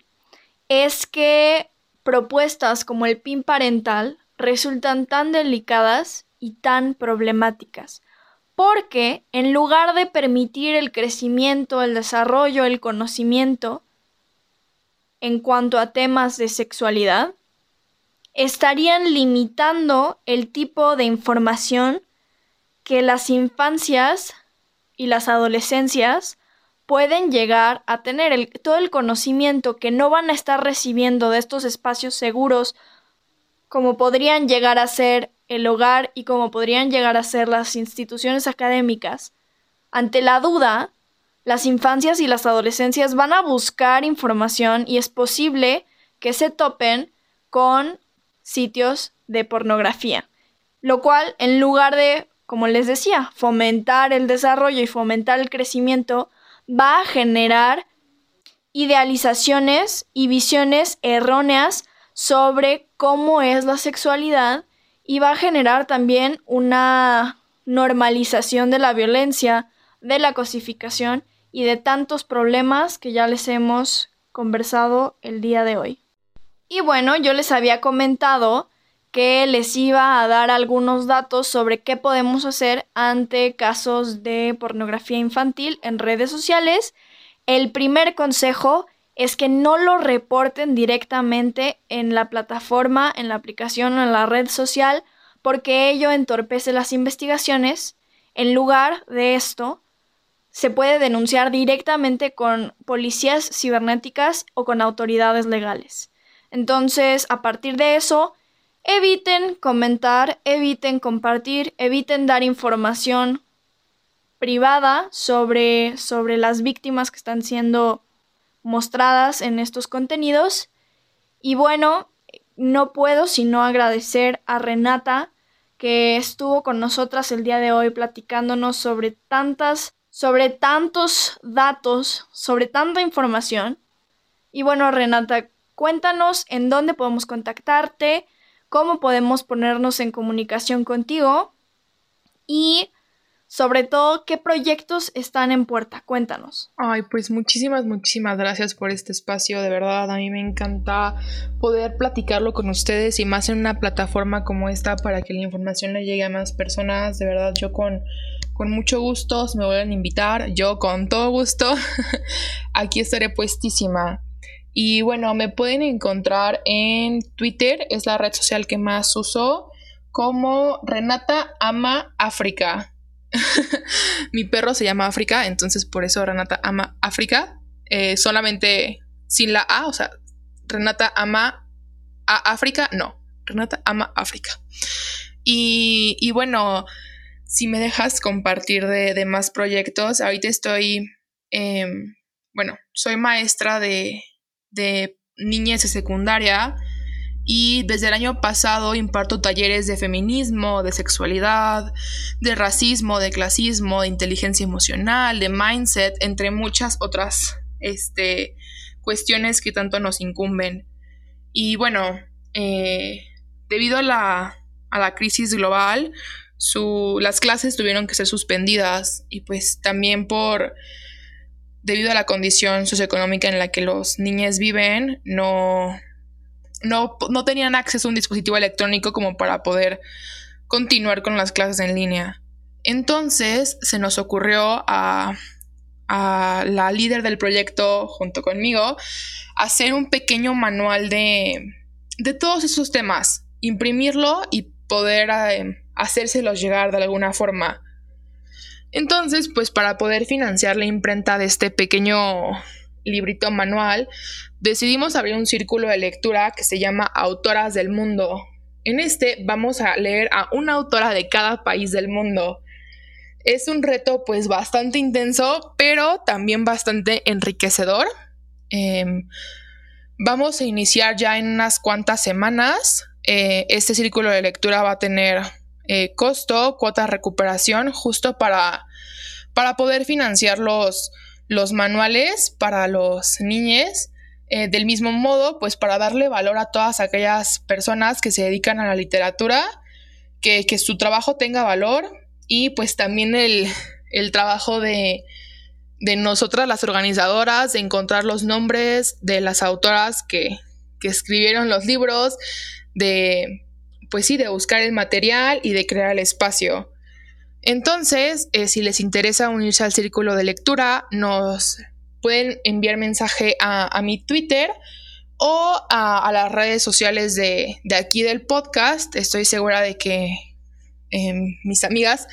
es que propuestas como el PIN parental resultan tan delicadas y tan problemáticas, porque en lugar de permitir el crecimiento, el desarrollo, el conocimiento en cuanto a temas de sexualidad, estarían limitando el tipo de información que las infancias y las adolescencias pueden llegar a tener. Todo el conocimiento que no van a estar recibiendo de estos espacios seguros, como podrían llegar a ser el hogar y como podrían llegar a ser las instituciones académicas. Ante la duda, las infancias y las adolescencias van a buscar información y es posible que se topen con sitios de pornografía, lo cual en lugar de, como les decía, fomentar el desarrollo y fomentar el crecimiento, va a generar idealizaciones y visiones erróneas sobre cómo es la sexualidad y va a generar también una normalización de la violencia, de la cosificación y de tantos problemas que ya les hemos conversado el día de hoy. Y bueno, yo les había comentado que les iba a dar algunos datos sobre qué podemos hacer ante casos de pornografía infantil en redes sociales. El primer consejo es que no lo reporten directamente en la plataforma, en la aplicación o en la red social, porque ello entorpece las investigaciones. En lugar de esto, se puede denunciar directamente con policías cibernéticas o con autoridades legales. Entonces, a partir de eso, Eviten comentar, eviten compartir, eviten dar información privada sobre, sobre las víctimas que están siendo mostradas en estos contenidos. Y bueno, no puedo sino agradecer a Renata que estuvo con nosotras el día de hoy platicándonos sobre tantas, sobre tantos datos, sobre tanta información. Y bueno, Renata, cuéntanos en dónde podemos contactarte, cómo podemos ponernos en comunicación contigo y sobre todo qué proyectos están en puerta. Cuéntanos. Ay, pues muchísimas, muchísimas gracias por este espacio. De verdad, a mí me encanta poder platicarlo con ustedes y más en una plataforma como esta para que la información le llegue a más personas. De verdad, yo con, con mucho gusto, me vuelven a invitar, yo con todo gusto, aquí estaré puestísima. Y bueno, me pueden encontrar en Twitter, es la red social que más uso, como Renata Ama África. Mi perro se llama África, entonces por eso Renata Ama África. Eh, solamente sin la A, o sea, Renata ama a África, no, Renata ama África. Y, bueno, si me dejas compartir de, más proyectos, ahorita estoy, em, bueno, soy maestra de, de niñez de secundaria y desde el año pasado imparto talleres de feminismo, de sexualidad, de racismo, de clasismo, de inteligencia emocional, de mindset, entre muchas otras este, cuestiones que tanto nos incumben. Y bueno, eh, debido a la, a la, crisis global, su, las clases tuvieron que ser suspendidas y pues también por debido a la condición socioeconómica en la que los niños viven, no, no, no tenían acceso a un dispositivo electrónico como para poder continuar con las clases en línea. Entonces se nos ocurrió a, a la líder del proyecto junto conmigo hacer un pequeño manual de, de todos esos temas, imprimirlo y poder eh, hacérselos llegar de alguna forma. Entonces, pues para poder financiar la imprenta de este pequeño librito manual, decidimos abrir un círculo de lectura que se llama Autoras del Mundo. En este vamos a leer a una autora de cada país del mundo. Es un reto pues bastante intenso, pero también bastante enriquecedor. Em, vamos a iniciar ya en unas cuantas semanas. Eh, este círculo de lectura va a tener eh, costo, cuota de recuperación, justo para, para poder financiar los, los manuales para los niños. Eh, del mismo modo, pues para darle valor a todas aquellas personas que se dedican a la literatura, que, su trabajo tenga valor y pues también el, trabajo de, de, nosotras las organizadoras, de encontrar los nombres de las autoras que, que escribieron los libros, de pues sí, de buscar el material y de crear el espacio. Entonces, eh, si les interesa unirse al círculo de lectura, nos pueden enviar mensaje a, mi Twitter o a, las redes sociales de, aquí del podcast. Estoy segura de que em, mis amigas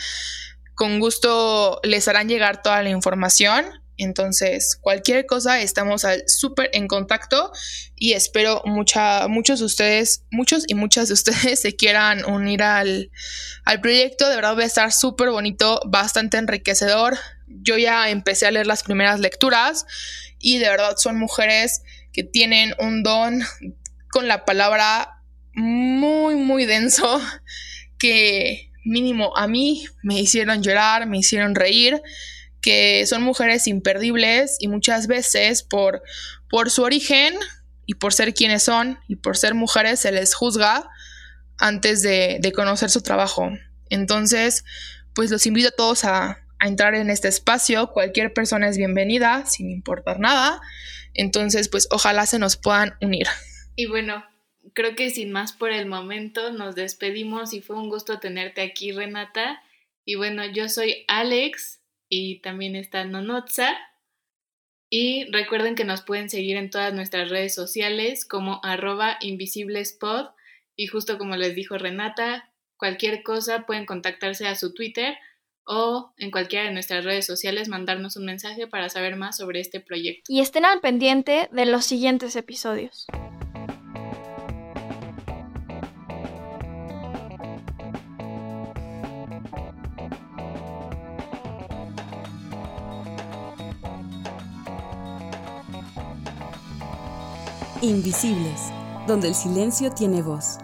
con gusto les harán llegar toda la información. Entonces, cualquier cosa, estamos súper en contacto y espero mucha, muchos de ustedes, muchos y muchas de ustedes se quieran unir al, al proyecto. De verdad va a estar súper bonito, bastante enriquecedor. Yo ya empecé a leer las primeras lecturas y de verdad son mujeres que tienen un don con la palabra muy, muy denso que mínimo a mí me hicieron llorar, me hicieron reír que son mujeres imperdibles y muchas veces por, por su origen y por ser quienes son y por ser mujeres se les juzga antes de, conocer su trabajo. Entonces, pues los invito a todos a, a entrar en este espacio. Cualquier persona es bienvenida, sin importar nada. Entonces, pues ojalá se nos puedan unir. Y bueno, creo que sin más por el momento, nos despedimos y fue un gusto tenerte aquí, Renata. Y bueno, yo soy Alex y también está Nonotza. Y recuerden que nos pueden seguir en todas nuestras redes sociales como arroba invisiblespod. Y justo como les dijo Renata, cualquier cosa pueden contactarse a su Twitter o en cualquiera de nuestras redes sociales mandarnos un mensaje para saber más sobre este proyecto. Y estén al pendiente de los siguientes episodios. Invisibles, donde el silencio tiene voz.